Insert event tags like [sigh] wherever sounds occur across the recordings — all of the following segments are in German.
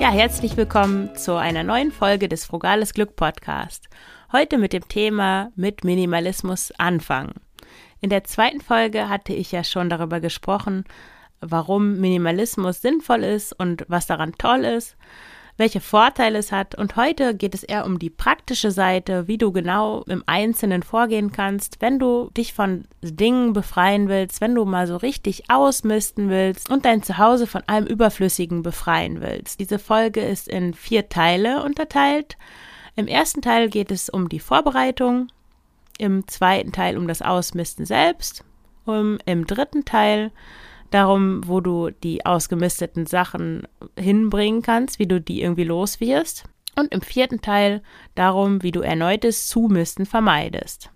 Ja, herzlich willkommen zu einer neuen Folge des Frugales Glück Podcast. Heute mit dem Thema mit Minimalismus anfangen. In der zweiten Folge hatte ich ja schon darüber gesprochen, warum Minimalismus sinnvoll ist und was daran toll ist welche Vorteile es hat. Und heute geht es eher um die praktische Seite, wie du genau im Einzelnen vorgehen kannst, wenn du dich von Dingen befreien willst, wenn du mal so richtig ausmisten willst und dein Zuhause von allem Überflüssigen befreien willst. Diese Folge ist in vier Teile unterteilt. Im ersten Teil geht es um die Vorbereitung, im zweiten Teil um das Ausmisten selbst, um, im dritten Teil darum, wo du die ausgemisteten Sachen hinbringen kannst, wie du die irgendwie los wirst. Und im vierten Teil darum, wie du erneutes Zumisten vermeidest.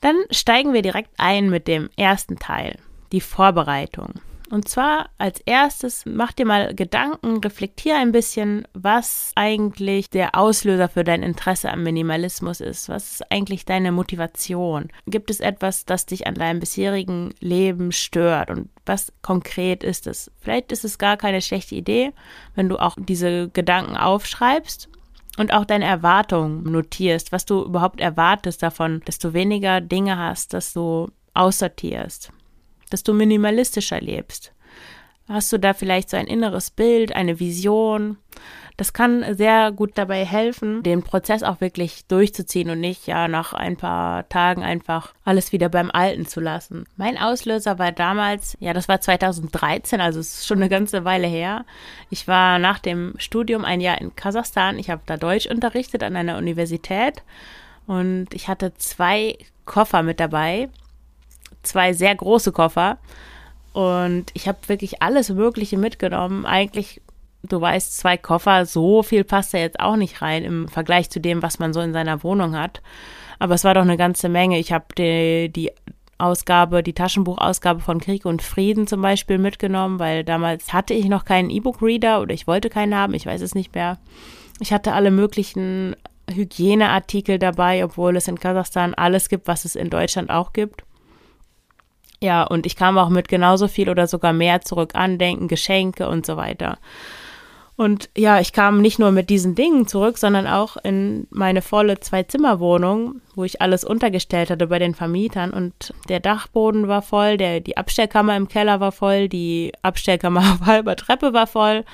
Dann steigen wir direkt ein mit dem ersten Teil, die Vorbereitung. Und zwar als erstes mach dir mal Gedanken, reflektier ein bisschen, was eigentlich der Auslöser für dein Interesse am Minimalismus ist. Was ist eigentlich deine Motivation? Gibt es etwas, das dich an deinem bisherigen Leben stört? Und was konkret ist es? Vielleicht ist es gar keine schlechte Idee, wenn du auch diese Gedanken aufschreibst und auch deine Erwartungen notierst, was du überhaupt erwartest davon, dass du weniger Dinge hast, dass du aussortierst dass du minimalistischer lebst. Hast du da vielleicht so ein inneres Bild, eine Vision? Das kann sehr gut dabei helfen, den Prozess auch wirklich durchzuziehen und nicht ja nach ein paar Tagen einfach alles wieder beim Alten zu lassen. Mein Auslöser war damals, ja, das war 2013, also es ist schon eine ganze Weile her. Ich war nach dem Studium ein Jahr in Kasachstan. Ich habe da Deutsch unterrichtet an einer Universität und ich hatte zwei Koffer mit dabei zwei sehr große Koffer. Und ich habe wirklich alles Mögliche mitgenommen. Eigentlich, du weißt, zwei Koffer, so viel passt da jetzt auch nicht rein im Vergleich zu dem, was man so in seiner Wohnung hat. Aber es war doch eine ganze Menge. Ich habe die, die Ausgabe, die Taschenbuchausgabe von Krieg und Frieden zum Beispiel mitgenommen, weil damals hatte ich noch keinen E-Book-Reader oder ich wollte keinen haben, ich weiß es nicht mehr. Ich hatte alle möglichen Hygieneartikel dabei, obwohl es in Kasachstan alles gibt, was es in Deutschland auch gibt. Ja, und ich kam auch mit genauso viel oder sogar mehr zurück, Andenken, Geschenke und so weiter. Und ja, ich kam nicht nur mit diesen Dingen zurück, sondern auch in meine volle Zwei-Zimmer-Wohnung, wo ich alles untergestellt hatte bei den Vermietern. Und der Dachboden war voll, der, die Abstellkammer im Keller war voll, die Abstellkammer [laughs] auf halber Treppe war voll.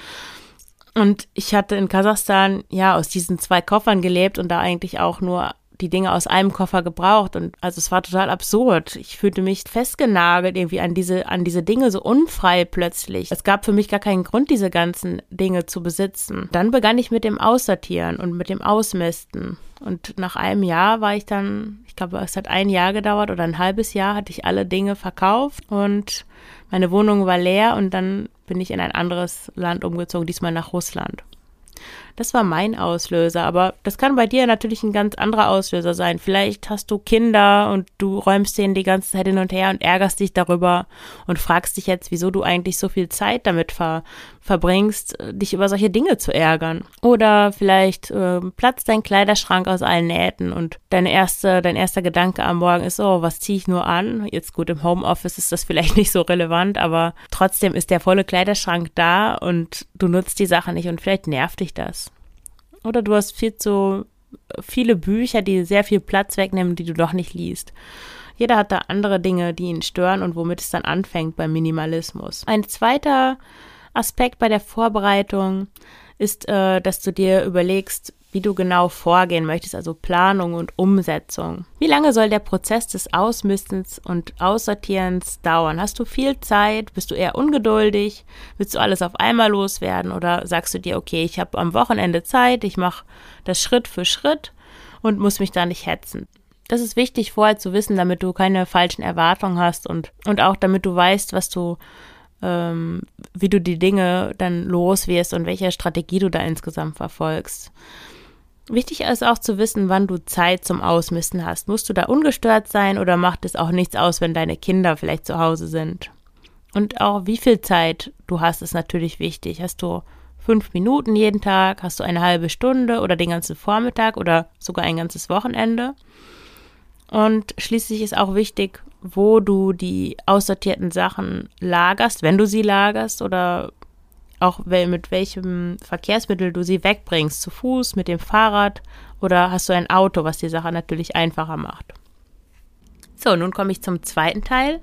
Und ich hatte in Kasachstan ja aus diesen zwei Koffern gelebt und da eigentlich auch nur die Dinge aus einem Koffer gebraucht und also es war total absurd. Ich fühlte mich festgenagelt irgendwie an diese an diese Dinge so unfrei plötzlich. Es gab für mich gar keinen Grund diese ganzen Dinge zu besitzen. Dann begann ich mit dem Aussortieren und mit dem Ausmisten und nach einem Jahr war ich dann, ich glaube, es hat ein Jahr gedauert oder ein halbes Jahr hatte ich alle Dinge verkauft und meine Wohnung war leer und dann bin ich in ein anderes Land umgezogen, diesmal nach Russland. Das war mein Auslöser, aber das kann bei dir natürlich ein ganz anderer Auslöser sein. Vielleicht hast du Kinder und du räumst denen die ganze Zeit hin und her und ärgerst dich darüber und fragst dich jetzt, wieso du eigentlich so viel Zeit damit ver verbringst, dich über solche Dinge zu ärgern. Oder vielleicht äh, platzt dein Kleiderschrank aus allen Nähten und deine erste, dein erster Gedanke am Morgen ist, oh, was ziehe ich nur an? Jetzt gut, im Homeoffice ist das vielleicht [laughs] nicht so relevant, aber trotzdem ist der volle Kleiderschrank da und du nutzt die Sache nicht und vielleicht nervt dich das. Oder du hast viel zu viele Bücher, die sehr viel Platz wegnehmen, die du doch nicht liest. Jeder hat da andere Dinge, die ihn stören und womit es dann anfängt beim Minimalismus. Ein zweiter Aspekt bei der Vorbereitung ist, äh, dass du dir überlegst, wie du genau vorgehen möchtest, also Planung und Umsetzung. Wie lange soll der Prozess des Ausmistens und Aussortierens dauern? Hast du viel Zeit? Bist du eher ungeduldig? Willst du alles auf einmal loswerden? Oder sagst du dir, okay, ich habe am Wochenende Zeit, ich mache das Schritt für Schritt und muss mich da nicht hetzen? das ist wichtig vorher zu wissen, damit du keine falschen Erwartungen hast und, und auch damit du weißt, was du, ähm, wie du die Dinge dann los wirst und welche Strategie du da insgesamt verfolgst. Wichtig ist auch zu wissen, wann du Zeit zum Ausmisten hast. Musst du da ungestört sein oder macht es auch nichts aus, wenn deine Kinder vielleicht zu Hause sind? Und auch wie viel Zeit du hast, ist natürlich wichtig. Hast du fünf Minuten jeden Tag? Hast du eine halbe Stunde oder den ganzen Vormittag oder sogar ein ganzes Wochenende? Und schließlich ist auch wichtig, wo du die aussortierten Sachen lagerst, wenn du sie lagerst oder auch mit welchem Verkehrsmittel du sie wegbringst, zu Fuß, mit dem Fahrrad oder hast du ein Auto, was die Sache natürlich einfacher macht. So, nun komme ich zum zweiten Teil.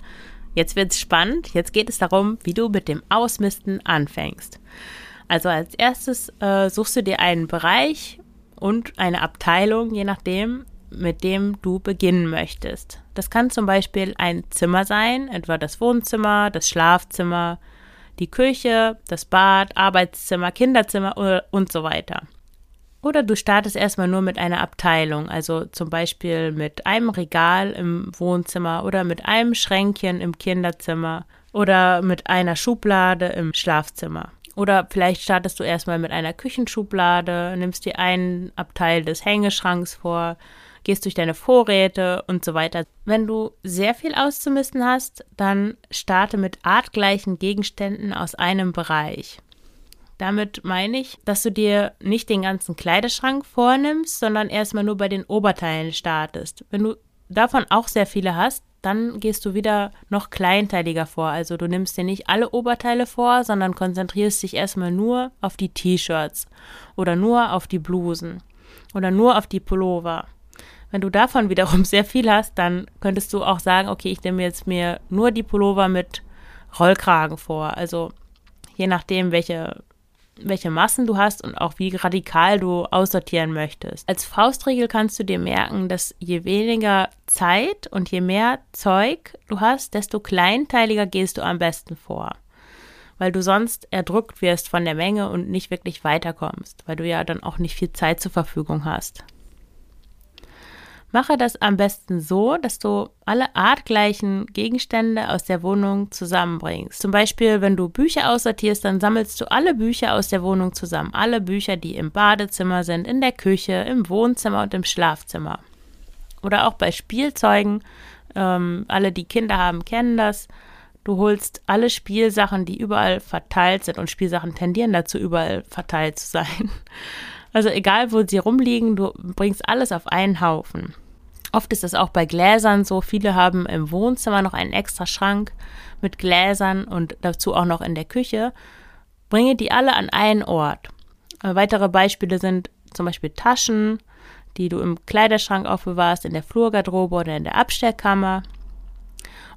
Jetzt wird es spannend. Jetzt geht es darum, wie du mit dem Ausmisten anfängst. Also als erstes äh, suchst du dir einen Bereich und eine Abteilung, je nachdem, mit dem du beginnen möchtest. Das kann zum Beispiel ein Zimmer sein, etwa das Wohnzimmer, das Schlafzimmer, die Küche, das Bad, Arbeitszimmer, Kinderzimmer und so weiter. Oder du startest erstmal nur mit einer Abteilung, also zum Beispiel mit einem Regal im Wohnzimmer oder mit einem Schränkchen im Kinderzimmer oder mit einer Schublade im Schlafzimmer. Oder vielleicht startest du erstmal mit einer Küchenschublade, nimmst dir einen Abteil des Hängeschranks vor, gehst durch deine Vorräte und so weiter. Wenn du sehr viel auszumisten hast, dann starte mit artgleichen Gegenständen aus einem Bereich. Damit meine ich, dass du dir nicht den ganzen Kleiderschrank vornimmst, sondern erstmal nur bei den Oberteilen startest. Wenn du davon auch sehr viele hast, dann gehst du wieder noch kleinteiliger vor. Also du nimmst dir nicht alle Oberteile vor, sondern konzentrierst dich erstmal nur auf die T-Shirts oder nur auf die Blusen oder nur auf die Pullover. Wenn du davon wiederum sehr viel hast, dann könntest du auch sagen, okay, ich nehme jetzt mir nur die Pullover mit Rollkragen vor. Also je nachdem, welche welche Massen du hast und auch wie radikal du aussortieren möchtest. Als Faustregel kannst du dir merken, dass je weniger Zeit und je mehr Zeug du hast, desto kleinteiliger gehst du am besten vor. Weil du sonst erdrückt wirst von der Menge und nicht wirklich weiterkommst, weil du ja dann auch nicht viel Zeit zur Verfügung hast. Mache das am besten so, dass du alle artgleichen Gegenstände aus der Wohnung zusammenbringst. Zum Beispiel, wenn du Bücher aussortierst, dann sammelst du alle Bücher aus der Wohnung zusammen. Alle Bücher, die im Badezimmer sind, in der Küche, im Wohnzimmer und im Schlafzimmer. Oder auch bei Spielzeugen. Ähm, alle, die Kinder haben, kennen das. Du holst alle Spielsachen, die überall verteilt sind und Spielsachen tendieren dazu, überall verteilt zu sein. [laughs] Also egal, wo sie rumliegen, du bringst alles auf einen Haufen. Oft ist es auch bei Gläsern so. Viele haben im Wohnzimmer noch einen extra Schrank mit Gläsern und dazu auch noch in der Küche. Bringe die alle an einen Ort. Äh, weitere Beispiele sind zum Beispiel Taschen, die du im Kleiderschrank aufbewahrst, in der Flurgarderobe oder in der Abstellkammer.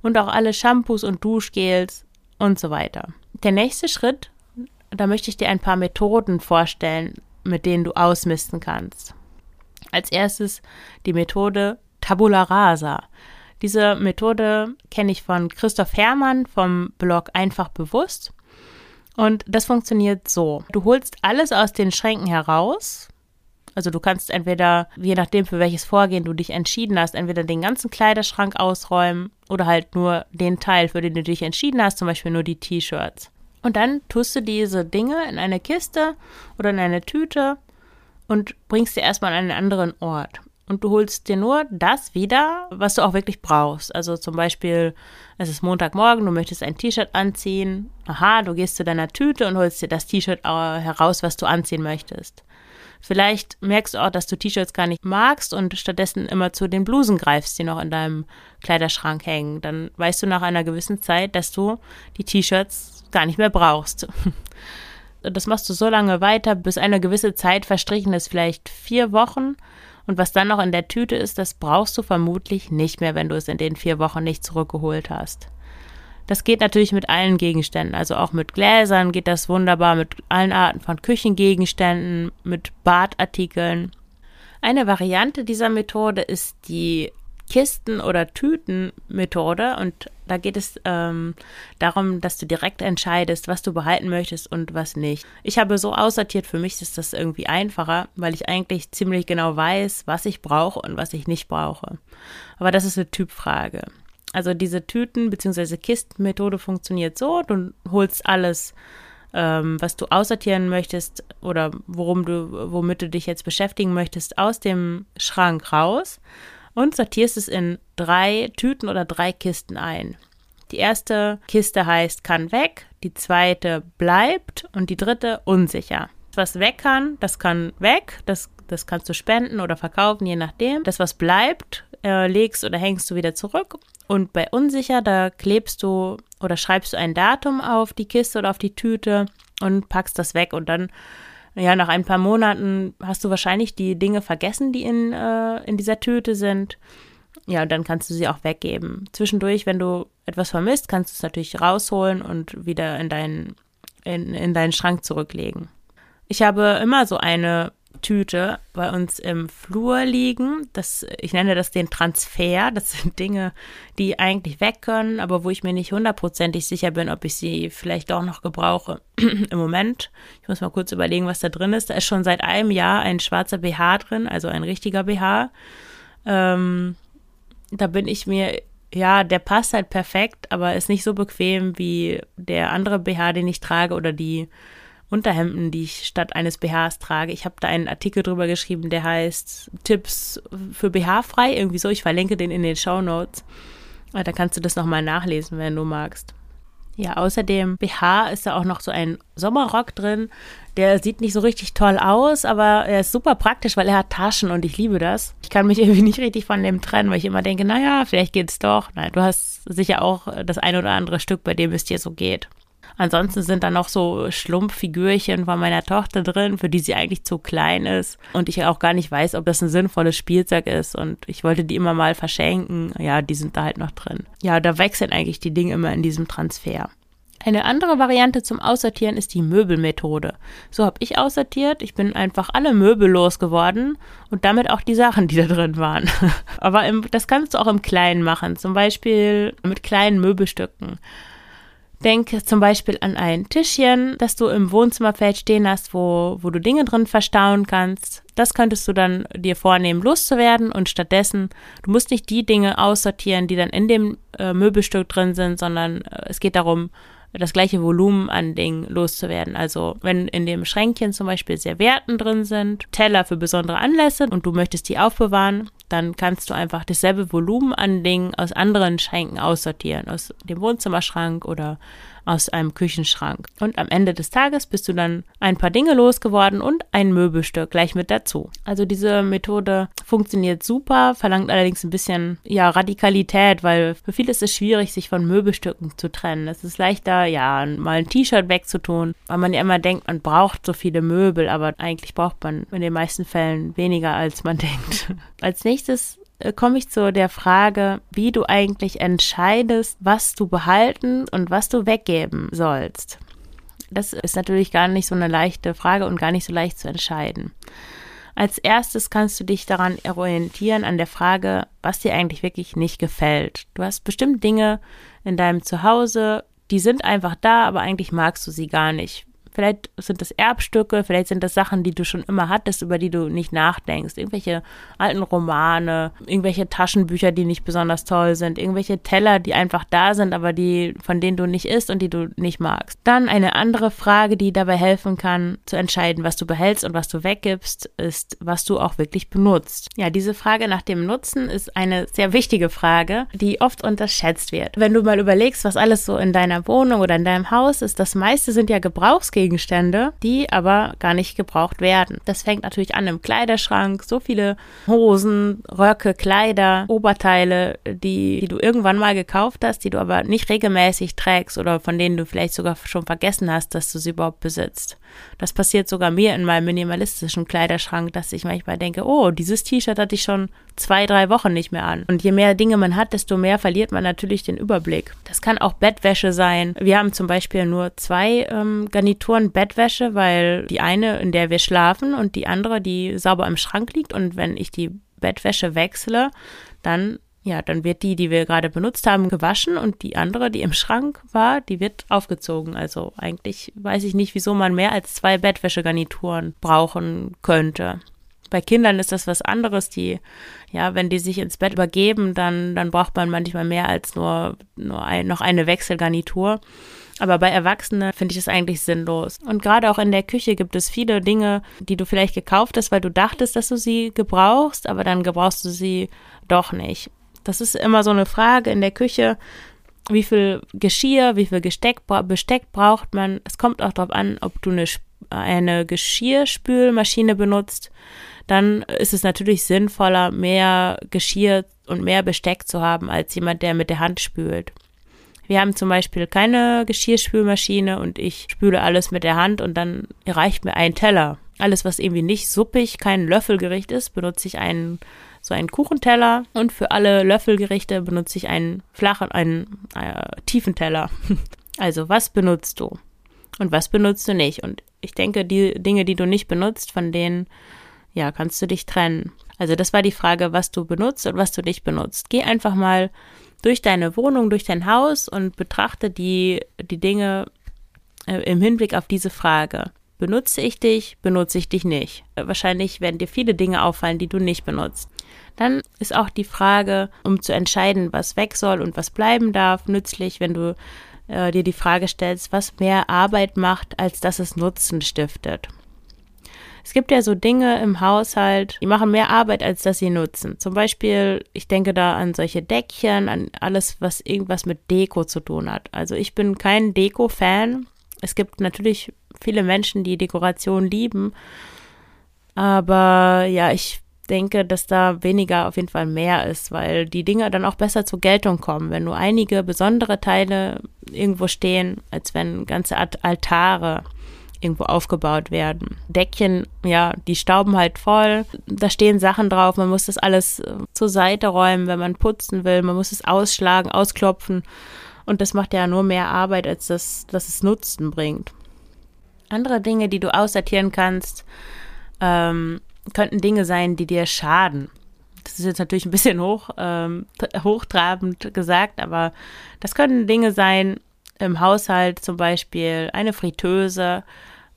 Und auch alle Shampoos und Duschgels und so weiter. Der nächste Schritt, da möchte ich dir ein paar Methoden vorstellen, mit denen du ausmisten kannst. Als erstes die Methode Tabula Rasa. Diese Methode kenne ich von Christoph Herrmann vom Blog Einfach Bewusst. Und das funktioniert so. Du holst alles aus den Schränken heraus. Also du kannst entweder, je nachdem für welches Vorgehen du dich entschieden hast, entweder den ganzen Kleiderschrank ausräumen oder halt nur den Teil, für den du dich entschieden hast, zum Beispiel nur die T-Shirts. Und dann tust du diese Dinge in eine Kiste oder in eine Tüte und bringst sie erstmal an einen anderen Ort. Und du holst dir nur das wieder, was du auch wirklich brauchst. Also zum Beispiel, es ist Montagmorgen, du möchtest ein T-Shirt anziehen. Aha, du gehst zu deiner Tüte und holst dir das T-Shirt heraus, was du anziehen möchtest. Vielleicht merkst du auch, dass du T-Shirts gar nicht magst und stattdessen immer zu den Blusen greifst, die noch in deinem Kleiderschrank hängen. Dann weißt du nach einer gewissen Zeit, dass du die T-Shirts gar nicht mehr brauchst. [laughs] Das machst du so lange weiter, bis eine gewisse Zeit verstrichen ist, vielleicht vier Wochen. Und was dann noch in der Tüte ist, das brauchst du vermutlich nicht mehr, wenn du es in den vier Wochen nicht zurückgeholt hast. Das geht natürlich mit allen Gegenständen, also auch mit Gläsern geht das wunderbar, mit allen Arten von Küchengegenständen, mit Badartikeln. Eine Variante dieser Methode ist die Kisten- oder Tütenmethode und Da geht es ähm, darum, dass du direkt entscheidest, was du behalten möchtest und was nicht. Ich habe so aussortiert, für mich ist das irgendwie einfacher, weil ich eigentlich ziemlich genau weiß, was ich brauche und was ich nicht brauche. Aber das ist eine Typfrage. Also diese Tüten- bzw. Kistenmethode funktioniert so, du holst alles ähm, was du aussortieren möchtest oder worum du, womit du dich jetzt beschäftigen möchtest, aus dem Schrank raus und sortierst es in drei Tüten oder drei Kisten ein. Die erste Kiste heißt kann weg, die zweite bleibt und die dritte unsicher. Was weg kann, das kann weg, das, das kannst du spenden oder verkaufen, je nachdem. Das, was bleibt, äh, legst oder hängst du wieder zurück. Und bei unsicher, da klebst du oder schreibst du ein Datum auf die Kiste oder auf die Tüte und packst das weg. Und dann, ja, nach ein paar Monaten hast du wahrscheinlich die Dinge vergessen, die in, äh, in dieser Tüte sind. Ja, und dann kannst du sie auch weggeben. Zwischendurch, wenn du etwas vermisst, kannst du es natürlich rausholen und wieder in deinen, in, in deinen Schrank zurücklegen. Ich habe immer so eine Tüte bei uns im Flur liegen. Das, ich nenne das den Transfer. Das sind Dinge, die eigentlich weg können, aber wo ich mir nicht hundertprozentig sicher bin, ob ich sie vielleicht doch noch gebrauche. [clears throat] Im Moment, ich muss mal kurz überlegen, was da drin ist. Da ist schon seit einem Jahr ein schwarzer BH drin, also ein richtiger BH. Ähm, da bin ich mir ja, der passt halt perfekt, aber ist nicht so bequem wie der andere BH, den ich trage oder die Unterhemden, die ich statt eines BHs trage. Ich habe da einen Artikel drüber geschrieben, der heißt Tipps für BH frei, irgendwie so. Ich verlinke den in den Show Notes. Da kannst du das nochmal nachlesen, wenn du magst. Ja, außerdem BH ist da auch noch so ein Sommerrock drin. Der sieht nicht so richtig toll aus, aber er ist super praktisch, weil er hat Taschen und ich liebe das. Ich kann mich [laughs] irgendwie nicht richtig von dem trennen, weil ich immer denke, naja, vielleicht geht's doch. Nein, du hast sicher auch das ein oder andere Stück, bei dem es dir so geht. Ansonsten sind da noch so Schlumpffigürchen von meiner Tochter drin, für die sie eigentlich zu klein ist und ich auch gar nicht weiß, ob das ein sinnvolles Spielzeug ist und ich wollte die immer mal verschenken. Ja, die sind da halt noch drin. Ja, da wechseln eigentlich die Dinge immer in diesem Transfer. Eine andere Variante zum Aussortieren ist die Möbelmethode. So habe ich aussortiert. Ich bin einfach alle Möbel losgeworden und damit auch die Sachen, die da drin waren. [laughs] Aber im, das kannst du auch im Kleinen machen, zum Beispiel mit kleinen Möbelstücken. Denke zum Beispiel an ein Tischchen, das du im Wohnzimmerfeld stehen hast, wo, wo du Dinge drin verstauen kannst. Das könntest du dann dir vornehmen, loszuwerden und stattdessen, du musst nicht die Dinge aussortieren, die dann in dem äh, Möbelstück drin sind, sondern äh, es geht darum, das gleiche Volumen an Dingen loszuwerden. Also wenn in dem Schränkchen zum Beispiel Servietten drin sind, Teller für besondere Anlässe und du möchtest die aufbewahren, dann kannst du einfach dasselbe Volumen an Dingen aus anderen Schränken aussortieren, aus dem Wohnzimmerschrank oder aus einem Küchenschrank. Und am Ende des Tages bist du dann ein paar Dinge losgeworden und ein Möbelstück gleich mit dazu. Also diese Methode funktioniert super, verlangt allerdings ein bisschen ja Radikalität, weil für viele ist es schwierig, sich von Möbelstücken zu trennen. Es ist leichter, ja, mal ein T-Shirt wegzutun, weil man ja immer denkt, man braucht so viele Möbel, aber eigentlich braucht man in den meisten Fällen weniger, als man [laughs] denkt. Als nächstes komme ich zu der Frage, wie du eigentlich entscheidest, was du behalten und was du weggeben sollst. Das ist natürlich gar nicht so eine leichte Frage und gar nicht so leicht zu entscheiden. Als erstes kannst du dich daran orientieren an der Frage, was dir eigentlich wirklich nicht gefällt. Du hast bestimmt Dinge in deinem Zuhause, die sind einfach da, aber eigentlich magst du sie gar nicht. Vielleicht sind das Erbstücke, vielleicht sind das Sachen, die du schon immer hattest, über die du nicht nachdenkst. Irgendwelche alten Romane, irgendwelche Taschenbücher, die nicht besonders toll sind, irgendwelche Teller, die einfach da sind, aber die, von denen du nicht isst und die du nicht magst. Dann eine andere Frage, die dabei helfen kann, zu entscheiden, was du behältst und was du weggibst, ist, was du auch wirklich benutzt. Ja, diese Frage nach dem Nutzen ist eine sehr wichtige Frage, die oft unterschätzt wird. Wenn du mal überlegst, was alles so in deiner Wohnung oder in deinem Haus ist, das meiste sind ja Gebrauchsgegenstände Gegenstände, die aber gar nicht gebraucht werden. Das fängt natürlich an im Kleiderschrank. So viele Hosen, Röcke, Kleider, Oberteile, die, die du irgendwann mal gekauft hast, die du aber nicht regelmäßig trägst oder von denen du vielleicht sogar schon vergessen hast, dass du sie überhaupt besitzt. Das passiert sogar mir in meinem minimalistischen Kleiderschrank, dass ich manchmal denke, oh, dieses T-Shirt hatte ich schon zwei, drei Wochen nicht mehr an. Und je mehr Dinge man hat, desto mehr verliert man natürlich den Überblick. Das kann auch Bettwäsche sein. Wir haben zum Beispiel nur zwei ähm, Garnituren Bettwäsche, weil die eine, in der wir schlafen und die andere, die sauber im Schrank liegt. Und wenn ich die Bettwäsche wechsle, dann ja, dann wird die, die wir gerade benutzt haben, gewaschen und die andere, die im Schrank war, die wird aufgezogen. Also eigentlich weiß ich nicht, wieso man mehr als zwei Bettwäschegarnituren brauchen könnte. Bei Kindern ist das was anderes, die, ja, wenn die sich ins Bett übergeben, dann, dann braucht man manchmal mehr als nur, nur ein, noch eine Wechselgarnitur. Aber bei Erwachsenen finde ich es eigentlich sinnlos. Und gerade auch in der Küche gibt es viele Dinge, die du vielleicht gekauft hast, weil du dachtest, dass du sie gebrauchst, aber dann gebrauchst du sie doch nicht. Das ist immer so eine Frage in der Küche. Wie viel Geschirr, wie viel Gesteck, Besteck braucht man? Es kommt auch darauf an, ob du eine, eine Geschirrspülmaschine benutzt. Dann ist es natürlich sinnvoller, mehr Geschirr und mehr Besteck zu haben, als jemand, der mit der Hand spült. Wir haben zum Beispiel keine Geschirrspülmaschine und ich spüle alles mit der Hand und dann reicht mir ein Teller. Alles, was irgendwie nicht suppig, kein Löffelgericht ist, benutze ich einen so einen Kuchenteller und für alle Löffelgerichte benutze ich einen flachen, einen äh, tiefen Teller. [laughs] Also was benutzt du und was benutzt du nicht? Und ich denke, die Dinge, die du nicht benutzt, von denen ja kannst du dich trennen. Also das war die Frage, was du benutzt und was du nicht benutzt. Geh einfach mal durch deine Wohnung, durch dein Haus und betrachte die die Dinge äh, im Hinblick auf diese Frage. Benutze ich dich, benutze ich dich nicht? Wahrscheinlich werden dir viele Dinge auffallen, die du nicht benutzt. Dann ist auch die Frage, um zu entscheiden, was weg soll und was bleiben darf, nützlich, wenn du äh, dir die Frage stellst, was mehr Arbeit macht, als dass es Nutzen stiftet. Es gibt ja so Dinge im Haushalt, die machen mehr Arbeit, als dass sie nutzen. Zum Beispiel, ich denke da an solche Deckchen, an alles, was irgendwas mit Deko zu tun hat. Also ich bin kein Deko-Fan. Es gibt natürlich viele Menschen, die Dekoration lieben. Aber ja, ich denke, dass da weniger auf jeden Fall mehr ist, weil die Dinge dann auch besser zur Geltung kommen, wenn nur einige besondere Teile irgendwo stehen, als wenn ganze Altare irgendwo aufgebaut werden. Deckchen, ja, die stauben halt voll. Da stehen Sachen drauf. Man muss das alles äh, zur Seite räumen, wenn man putzen will. Man muss es ausschlagen, ausklopfen. Und das macht ja nur mehr Arbeit, als das, dass es Nutzen bringt. Andere Dinge, die du aussortieren kannst, ähm, könnten Dinge sein, die dir schaden. Das ist jetzt natürlich ein bisschen hoch, ähm, hochtrabend gesagt, aber das können Dinge sein im Haushalt, zum Beispiel eine Fritteuse.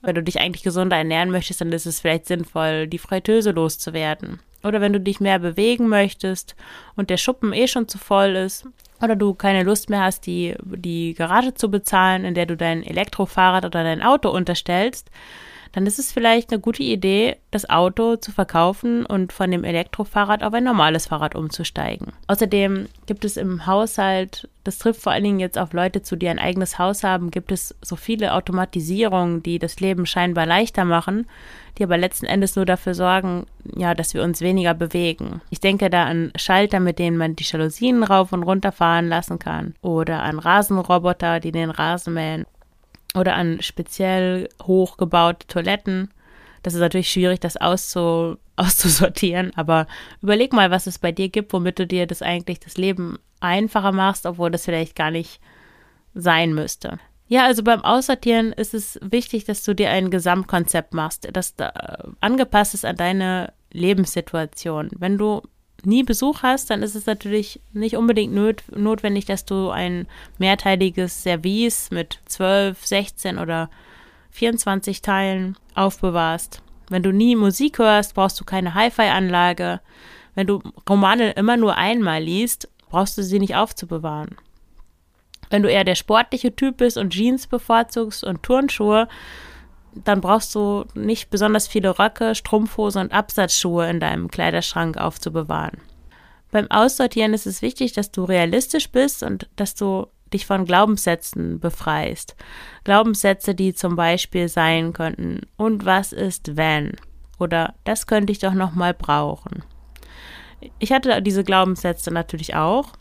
Wenn du dich eigentlich gesunder ernähren möchtest, dann ist es vielleicht sinnvoll, die Fritteuse loszuwerden. Oder wenn du dich mehr bewegen möchtest und der Schuppen eh schon zu voll ist, oder du keine Lust mehr hast, die, die Garage zu bezahlen, in der du dein Elektrofahrrad oder dein Auto unterstellst, dann ist es vielleicht eine gute Idee, das Auto zu verkaufen und von dem Elektrofahrrad auf ein normales Fahrrad umzusteigen. Außerdem gibt es im Haushalt, das trifft vor allen Dingen jetzt auf Leute zu, die ein eigenes Haus haben, gibt es so viele Automatisierungen, die das Leben scheinbar leichter machen, die aber letzten Endes nur dafür sorgen, ja, dass wir uns weniger bewegen. Ich denke da an Schalter, mit denen man die Jalousien rauf und runter fahren lassen kann oder an Rasenroboter, die den Rasen mähen oder an speziell hochgebaute Toiletten. Das ist natürlich schwierig, das auszu, [laughs] auszusortieren, aber überleg mal, was es bei dir gibt, womit du dir das eigentlich das Leben einfacher machst, obwohl das vielleicht gar nicht sein müsste. Ja, also beim Aussortieren ist es wichtig, dass du dir ein Gesamtkonzept machst, das da angepasst ist an deine Lebenssituation. Wenn du nie Besuch hast, dann ist es natürlich nicht unbedingt not notwendig, dass du ein mehrteiliges Service mit 12, 16 oder 24 Teilen aufbewahrst. Wenn du nie Musik hörst, brauchst du keine Hi-Fi-Anlage. Wenn du Romane immer nur einmal liest, brauchst du sie nicht aufzubewahren. Wenn du eher der sportliche Typ bist und Jeans bevorzugst und Turnschuhe, dann brauchst du nicht besonders viele Röcke, Strumpfhose und Absatzschuhe in deinem Kleiderschrank aufzubewahren. Beim Aussortieren ist es wichtig, dass du realistisch bist und dass du dich von Glaubenssätzen befreist. Glaubenssätze, die zum Beispiel sein könnten, und was ist wenn? Oder das könnte ich doch nochmal brauchen. Ich hatte diese Glaubenssätze natürlich auch.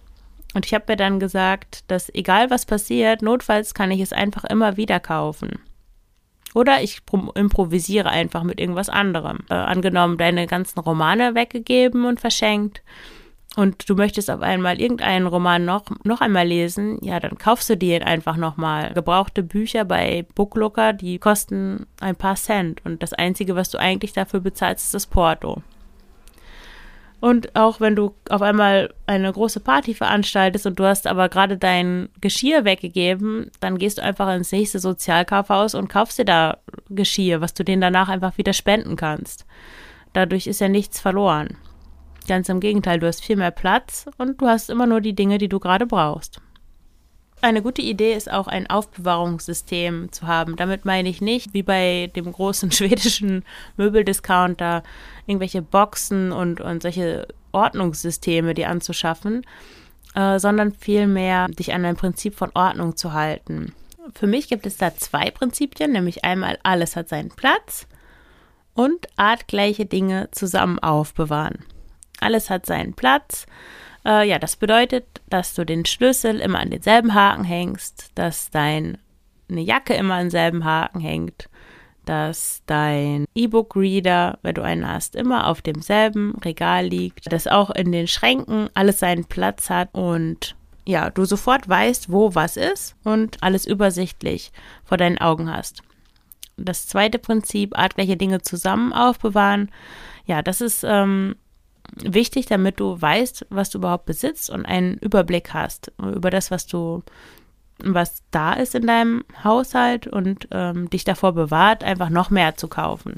Und ich habe mir dann gesagt, dass egal was passiert, notfalls kann ich es einfach immer wieder kaufen. Oder ich improvisiere einfach mit irgendwas anderem. Äh, angenommen, deine ganzen Romane weggegeben und verschenkt und du möchtest auf einmal irgendeinen Roman noch, noch einmal lesen, ja, dann kaufst du dir einfach nochmal. Gebrauchte Bücher bei Booklooker, die kosten ein paar Cent und das Einzige, was du eigentlich dafür bezahlst, ist das Porto. Und auch wenn du auf einmal eine große Party veranstaltest und du hast aber gerade dein Geschirr weggegeben, dann gehst du einfach ins nächste Sozialkaufhaus und kaufst dir da Geschirr, was du denen danach einfach wieder spenden kannst. Dadurch ist ja nichts verloren. Ganz im Gegenteil, du hast viel mehr Platz und du hast immer nur die Dinge, die du gerade brauchst. Eine gute Idee ist auch ein Aufbewahrungssystem zu haben. Damit meine ich nicht, wie bei dem großen [laughs] schwedischen Möbeldiscounter, irgendwelche Boxen und, und solche Ordnungssysteme, die anzuschaffen, äh, sondern vielmehr dich an ein Prinzip von Ordnung zu halten. Für mich gibt es da zwei Prinzipien, nämlich einmal alles hat seinen Platz und artgleiche Dinge zusammen aufbewahren. Alles hat seinen Platz äh, ja, das bedeutet, dass du den Schlüssel immer an denselben Haken hängst, dass deine Jacke immer an denselben Haken hängt, dass dein E-Book-Reader, wenn du einen hast, immer auf demselben Regal liegt, dass auch in den Schränken alles seinen Platz hat und ja, du sofort weißt, wo was ist und alles übersichtlich vor deinen Augen hast. Das zweite Prinzip, artgleiche Dinge zusammen aufbewahren, ja, das ist ähm, wichtig, damit du weißt, was du überhaupt besitzt und einen Überblick hast über das, was du, was da ist in deinem Haushalt und ähm, dich davor bewahrt, einfach noch mehr zu kaufen.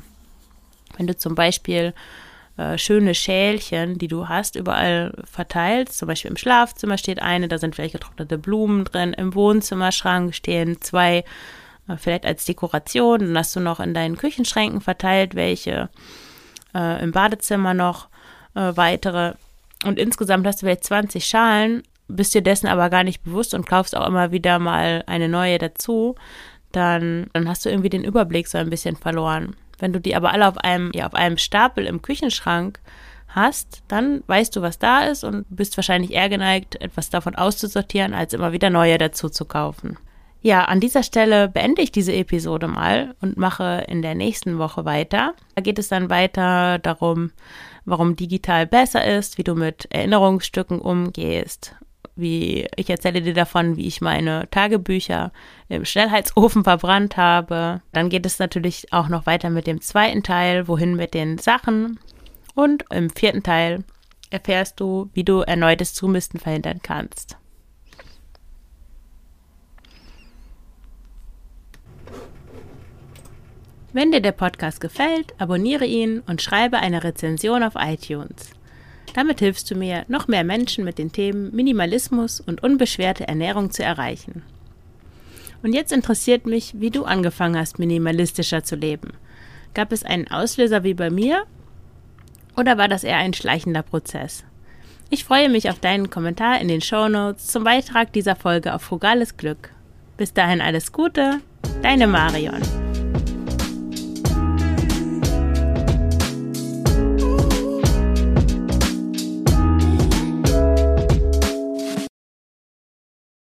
Wenn du zum Beispiel äh, schöne Schälchen, die du hast, überall verteilst, zum Beispiel im Schlafzimmer steht eine, da sind vielleicht getrocknete Blumen drin, im Wohnzimmerschrank stehen zwei, äh, vielleicht als Dekoration, dann hast du noch in deinen Küchenschränken verteilt welche, äh, im Badezimmer noch äh, weitere. Und insgesamt hast du vielleicht 20 Schalen, bist dir dessen aber gar nicht bewusst und kaufst auch immer wieder mal eine neue dazu, dann, dann hast du irgendwie den Überblick so ein bisschen verloren. Wenn du die aber alle auf einem, ja, auf einem Stapel im Küchenschrank hast, dann weißt du, was da ist und bist wahrscheinlich eher geneigt, etwas davon auszusortieren, als immer wieder neue dazu zu kaufen. Ja, an dieser Stelle beende ich diese Episode mal und mache in der nächsten Woche weiter. Da geht es dann weiter darum, warum digital besser ist, wie du mit Erinnerungsstücken umgehst, wie ich erzähle dir davon, wie ich meine Tagebücher im Schnellheitsofen verbrannt habe. Dann geht es natürlich auch noch weiter mit dem zweiten Teil, wohin mit den Sachen. Und im vierten Teil erfährst du, wie du erneutes Zumisten verhindern kannst. Wenn dir der Podcast gefällt, abonniere ihn und schreibe eine Rezension auf iTunes. Damit hilfst du mir, noch mehr Menschen mit den Themen Minimalismus und unbeschwerte Ernährung zu erreichen. Und jetzt interessiert mich, wie du angefangen hast, minimalistischer zu leben. Gab es einen Auslöser wie bei mir? Oder war das eher ein schleichender Prozess? Ich freue mich auf deinen Kommentar in den Show Notes zum Beitrag dieser Folge auf Frugales Glück. Bis dahin alles Gute, deine Marion.